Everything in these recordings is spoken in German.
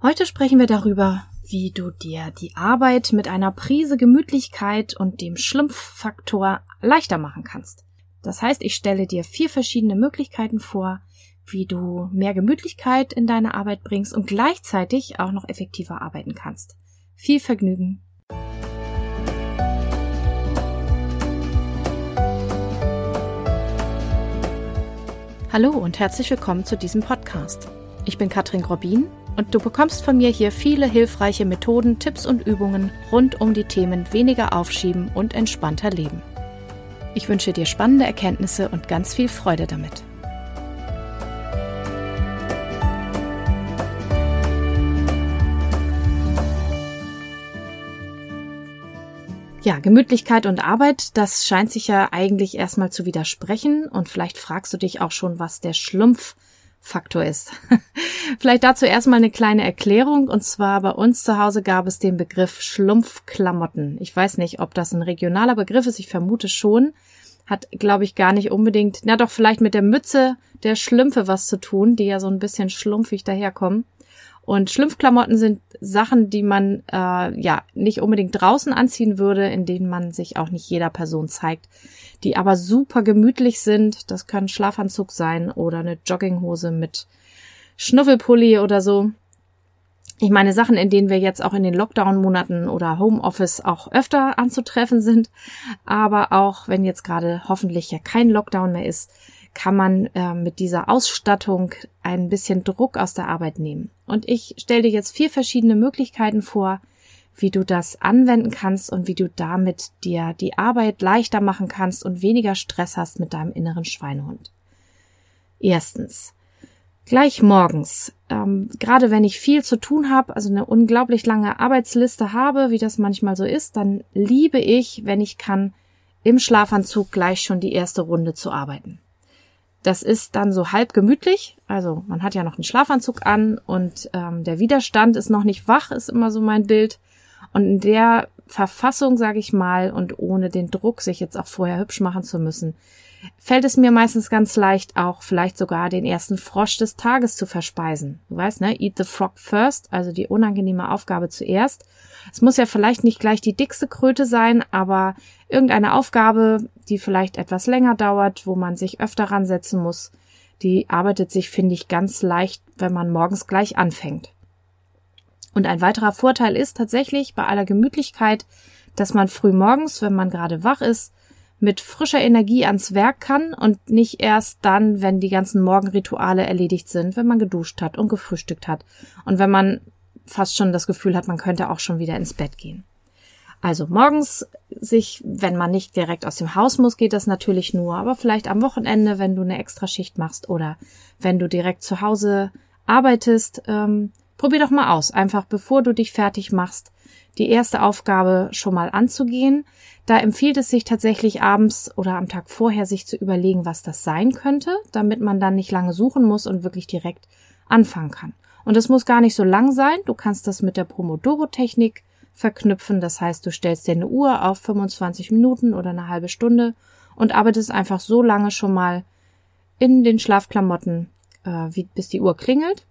Heute sprechen wir darüber, wie du dir die Arbeit mit einer Prise Gemütlichkeit und dem Schlumpffaktor leichter machen kannst. Das heißt, ich stelle dir vier verschiedene Möglichkeiten vor, wie du mehr Gemütlichkeit in deine Arbeit bringst und gleichzeitig auch noch effektiver arbeiten kannst. Viel Vergnügen! Hallo und herzlich willkommen zu diesem Podcast. Ich bin Katrin Grobin und du bekommst von mir hier viele hilfreiche Methoden, Tipps und Übungen rund um die Themen weniger aufschieben und entspannter leben. Ich wünsche dir spannende Erkenntnisse und ganz viel Freude damit. Ja, Gemütlichkeit und Arbeit, das scheint sich ja eigentlich erstmal zu widersprechen und vielleicht fragst du dich auch schon, was der Schlumpffaktor ist. vielleicht dazu erstmal eine kleine Erklärung und zwar bei uns zu Hause gab es den Begriff Schlumpfklamotten. Ich weiß nicht, ob das ein regionaler Begriff ist, ich vermute schon. Hat, glaube ich, gar nicht unbedingt, na doch vielleicht mit der Mütze der Schlümpfe was zu tun, die ja so ein bisschen schlumpfig daherkommen. Und Schlümpfklamotten sind Sachen, die man äh, ja nicht unbedingt draußen anziehen würde, in denen man sich auch nicht jeder Person zeigt, die aber super gemütlich sind. Das kann Schlafanzug sein oder eine Jogginghose mit Schnuffelpulli oder so. Ich meine Sachen, in denen wir jetzt auch in den Lockdown-Monaten oder Homeoffice auch öfter anzutreffen sind, aber auch wenn jetzt gerade hoffentlich ja kein Lockdown mehr ist, kann man äh, mit dieser Ausstattung ein bisschen Druck aus der Arbeit nehmen. Und ich stelle dir jetzt vier verschiedene Möglichkeiten vor, wie du das anwenden kannst und wie du damit dir die Arbeit leichter machen kannst und weniger Stress hast mit deinem inneren Schweinehund. Erstens. Gleich morgens, ähm, gerade wenn ich viel zu tun habe, also eine unglaublich lange Arbeitsliste habe, wie das manchmal so ist, dann liebe ich, wenn ich kann, im Schlafanzug gleich schon die erste Runde zu arbeiten. Das ist dann so halb gemütlich. Also man hat ja noch einen Schlafanzug an und ähm, der Widerstand ist noch nicht wach, ist immer so mein Bild. Und in der Verfassung, sage ich mal, und ohne den Druck, sich jetzt auch vorher hübsch machen zu müssen, fällt es mir meistens ganz leicht, auch vielleicht sogar den ersten Frosch des Tages zu verspeisen. Du weißt, ne? Eat the frog first, also die unangenehme Aufgabe zuerst. Es muss ja vielleicht nicht gleich die dickste Kröte sein, aber irgendeine Aufgabe, die vielleicht etwas länger dauert, wo man sich öfter ransetzen muss, die arbeitet sich, finde ich, ganz leicht, wenn man morgens gleich anfängt. Und ein weiterer Vorteil ist tatsächlich bei aller Gemütlichkeit, dass man früh morgens, wenn man gerade wach ist, mit frischer Energie ans Werk kann und nicht erst dann, wenn die ganzen Morgenrituale erledigt sind, wenn man geduscht hat und gefrühstückt hat und wenn man fast schon das Gefühl hat, man könnte auch schon wieder ins Bett gehen. Also morgens sich, wenn man nicht direkt aus dem Haus muss, geht das natürlich nur, aber vielleicht am Wochenende, wenn du eine Extraschicht machst oder wenn du direkt zu Hause arbeitest, ähm, probier doch mal aus, einfach bevor du dich fertig machst, die erste Aufgabe schon mal anzugehen. Da empfiehlt es sich tatsächlich abends oder am Tag vorher sich zu überlegen, was das sein könnte, damit man dann nicht lange suchen muss und wirklich direkt anfangen kann. Und es muss gar nicht so lang sein. Du kannst das mit der Pomodoro-Technik verknüpfen. Das heißt, du stellst dir eine Uhr auf 25 Minuten oder eine halbe Stunde und arbeitest einfach so lange schon mal in den Schlafklamotten, äh, wie, bis die Uhr klingelt.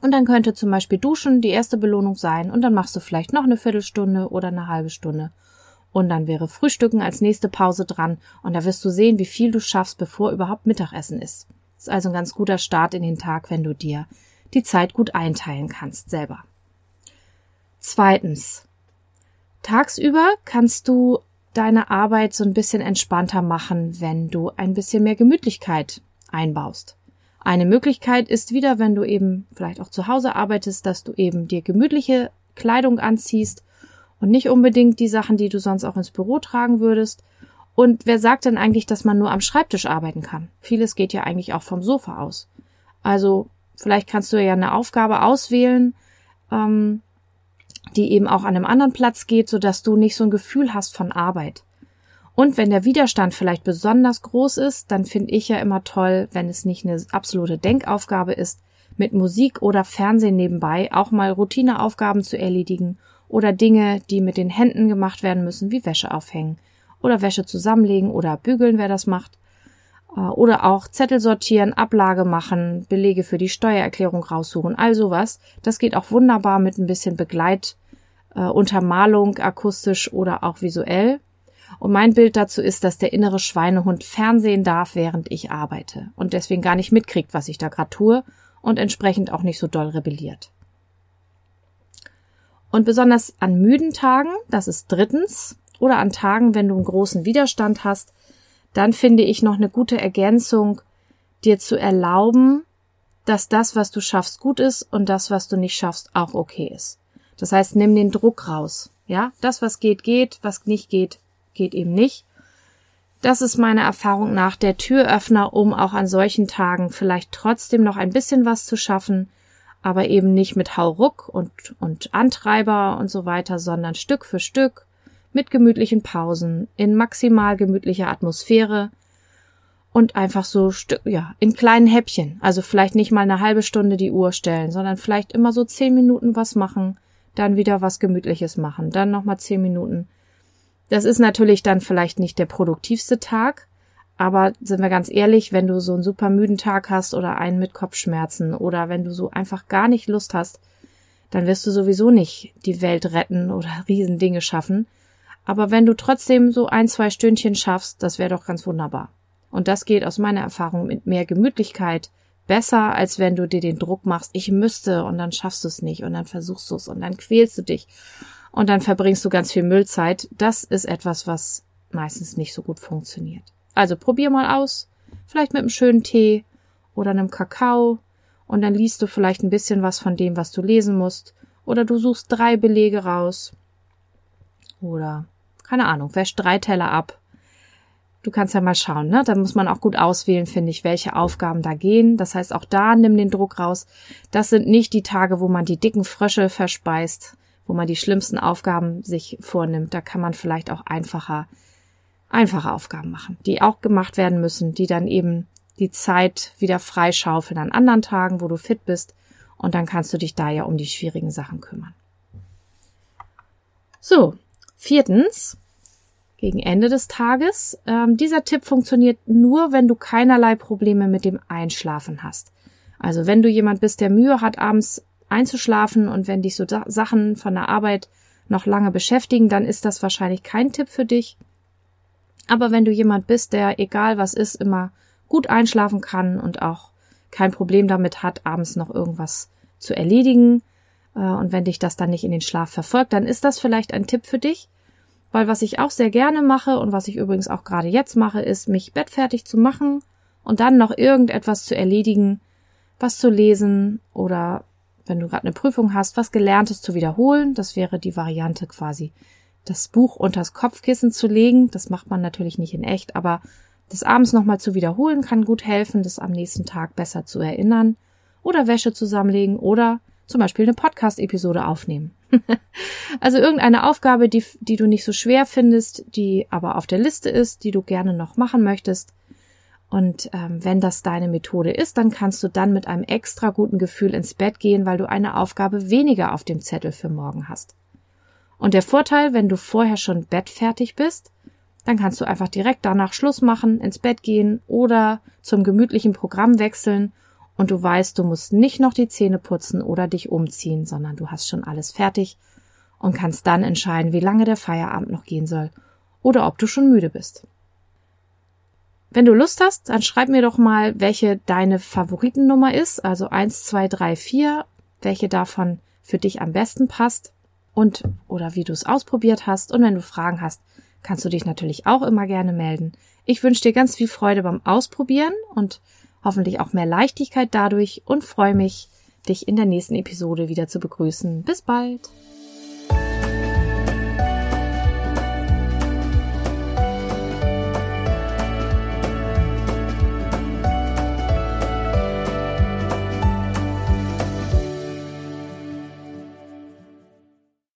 Und dann könnte zum Beispiel Duschen die erste Belohnung sein und dann machst du vielleicht noch eine Viertelstunde oder eine halbe Stunde. Und dann wäre Frühstücken als nächste Pause dran und da wirst du sehen, wie viel du schaffst, bevor überhaupt Mittagessen ist. Ist also ein ganz guter Start in den Tag, wenn du dir die Zeit gut einteilen kannst selber. Zweitens. Tagsüber kannst du deine Arbeit so ein bisschen entspannter machen, wenn du ein bisschen mehr Gemütlichkeit einbaust. Eine Möglichkeit ist wieder, wenn du eben vielleicht auch zu Hause arbeitest, dass du eben dir gemütliche Kleidung anziehst und nicht unbedingt die Sachen, die du sonst auch ins Büro tragen würdest. Und wer sagt denn eigentlich, dass man nur am Schreibtisch arbeiten kann? Vieles geht ja eigentlich auch vom Sofa aus. Also vielleicht kannst du ja eine Aufgabe auswählen, ähm, die eben auch an einem anderen Platz geht, so dass du nicht so ein Gefühl hast von Arbeit. Und wenn der Widerstand vielleicht besonders groß ist, dann finde ich ja immer toll, wenn es nicht eine absolute Denkaufgabe ist, mit Musik oder Fernsehen nebenbei auch mal Routineaufgaben zu erledigen oder Dinge, die mit den Händen gemacht werden müssen, wie Wäsche aufhängen oder Wäsche zusammenlegen oder bügeln, wer das macht. Äh, oder auch Zettel sortieren, Ablage machen, Belege für die Steuererklärung raussuchen, all sowas. Das geht auch wunderbar mit ein bisschen Begleit, äh, Untermalung, akustisch oder auch visuell. Und mein Bild dazu ist, dass der innere Schweinehund fernsehen darf, während ich arbeite und deswegen gar nicht mitkriegt, was ich da gerade tue und entsprechend auch nicht so doll rebelliert. Und besonders an müden Tagen, das ist drittens, oder an Tagen, wenn du einen großen Widerstand hast, dann finde ich noch eine gute Ergänzung, dir zu erlauben, dass das, was du schaffst, gut ist und das, was du nicht schaffst, auch okay ist. Das heißt, nimm den Druck raus. Ja, das, was geht, geht, was nicht geht, geht eben nicht. Das ist meiner Erfahrung nach der Türöffner, um auch an solchen Tagen vielleicht trotzdem noch ein bisschen was zu schaffen, aber eben nicht mit Hauruck und, und Antreiber und so weiter, sondern Stück für Stück mit gemütlichen Pausen, in maximal gemütlicher Atmosphäre und einfach so, ja, in kleinen Häppchen. Also vielleicht nicht mal eine halbe Stunde die Uhr stellen, sondern vielleicht immer so zehn Minuten was machen, dann wieder was Gemütliches machen, dann nochmal zehn Minuten. Das ist natürlich dann vielleicht nicht der produktivste Tag, aber sind wir ganz ehrlich, wenn du so einen super müden Tag hast oder einen mit Kopfschmerzen oder wenn du so einfach gar nicht Lust hast, dann wirst du sowieso nicht die Welt retten oder Riesendinge schaffen. Aber wenn du trotzdem so ein, zwei Stündchen schaffst, das wäre doch ganz wunderbar. Und das geht aus meiner Erfahrung mit mehr Gemütlichkeit besser, als wenn du dir den Druck machst, ich müsste und dann schaffst du es nicht und dann versuchst du es und dann quälst du dich und dann verbringst du ganz viel Müllzeit. Das ist etwas, was meistens nicht so gut funktioniert. Also probier mal aus, vielleicht mit einem schönen Tee oder einem Kakao und dann liest du vielleicht ein bisschen was von dem, was du lesen musst oder du suchst drei Belege raus oder keine Ahnung, wäsch drei Teller ab. Du kannst ja mal schauen, ne? Da muss man auch gut auswählen, finde ich, welche Aufgaben da gehen. Das heißt, auch da nimm den Druck raus. Das sind nicht die Tage, wo man die dicken Frösche verspeist, wo man die schlimmsten Aufgaben sich vornimmt. Da kann man vielleicht auch einfacher, einfache Aufgaben machen, die auch gemacht werden müssen, die dann eben die Zeit wieder freischaufeln an anderen Tagen, wo du fit bist. Und dann kannst du dich da ja um die schwierigen Sachen kümmern. So, viertens, gegen Ende des Tages. Ähm, dieser Tipp funktioniert nur, wenn du keinerlei Probleme mit dem Einschlafen hast. Also wenn du jemand bist, der Mühe hat, abends einzuschlafen und wenn dich so Sachen von der Arbeit noch lange beschäftigen, dann ist das wahrscheinlich kein Tipp für dich. Aber wenn du jemand bist, der egal was ist, immer gut einschlafen kann und auch kein Problem damit hat, abends noch irgendwas zu erledigen, äh, und wenn dich das dann nicht in den Schlaf verfolgt, dann ist das vielleicht ein Tipp für dich. Weil was ich auch sehr gerne mache und was ich übrigens auch gerade jetzt mache, ist, mich bettfertig zu machen und dann noch irgendetwas zu erledigen, was zu lesen oder wenn du gerade eine Prüfung hast, was Gelerntes zu wiederholen. Das wäre die Variante quasi, das Buch unters Kopfkissen zu legen. Das macht man natürlich nicht in echt, aber das abends nochmal zu wiederholen kann gut helfen, das am nächsten Tag besser zu erinnern oder Wäsche zusammenlegen oder zum Beispiel eine Podcast-Episode aufnehmen. also irgendeine Aufgabe, die, die du nicht so schwer findest, die aber auf der Liste ist, die du gerne noch machen möchtest. Und ähm, wenn das deine Methode ist, dann kannst du dann mit einem extra guten Gefühl ins Bett gehen, weil du eine Aufgabe weniger auf dem Zettel für morgen hast. Und der Vorteil, wenn du vorher schon bettfertig bist, dann kannst du einfach direkt danach Schluss machen, ins Bett gehen oder zum gemütlichen Programm wechseln und du weißt, du musst nicht noch die Zähne putzen oder dich umziehen, sondern du hast schon alles fertig und kannst dann entscheiden, wie lange der Feierabend noch gehen soll oder ob du schon müde bist. Wenn du Lust hast, dann schreib mir doch mal, welche deine Favoritennummer ist, also eins, zwei, drei, vier, welche davon für dich am besten passt und oder wie du es ausprobiert hast. Und wenn du Fragen hast, kannst du dich natürlich auch immer gerne melden. Ich wünsche dir ganz viel Freude beim Ausprobieren und hoffentlich auch mehr Leichtigkeit dadurch und freue mich, dich in der nächsten Episode wieder zu begrüßen. Bis bald!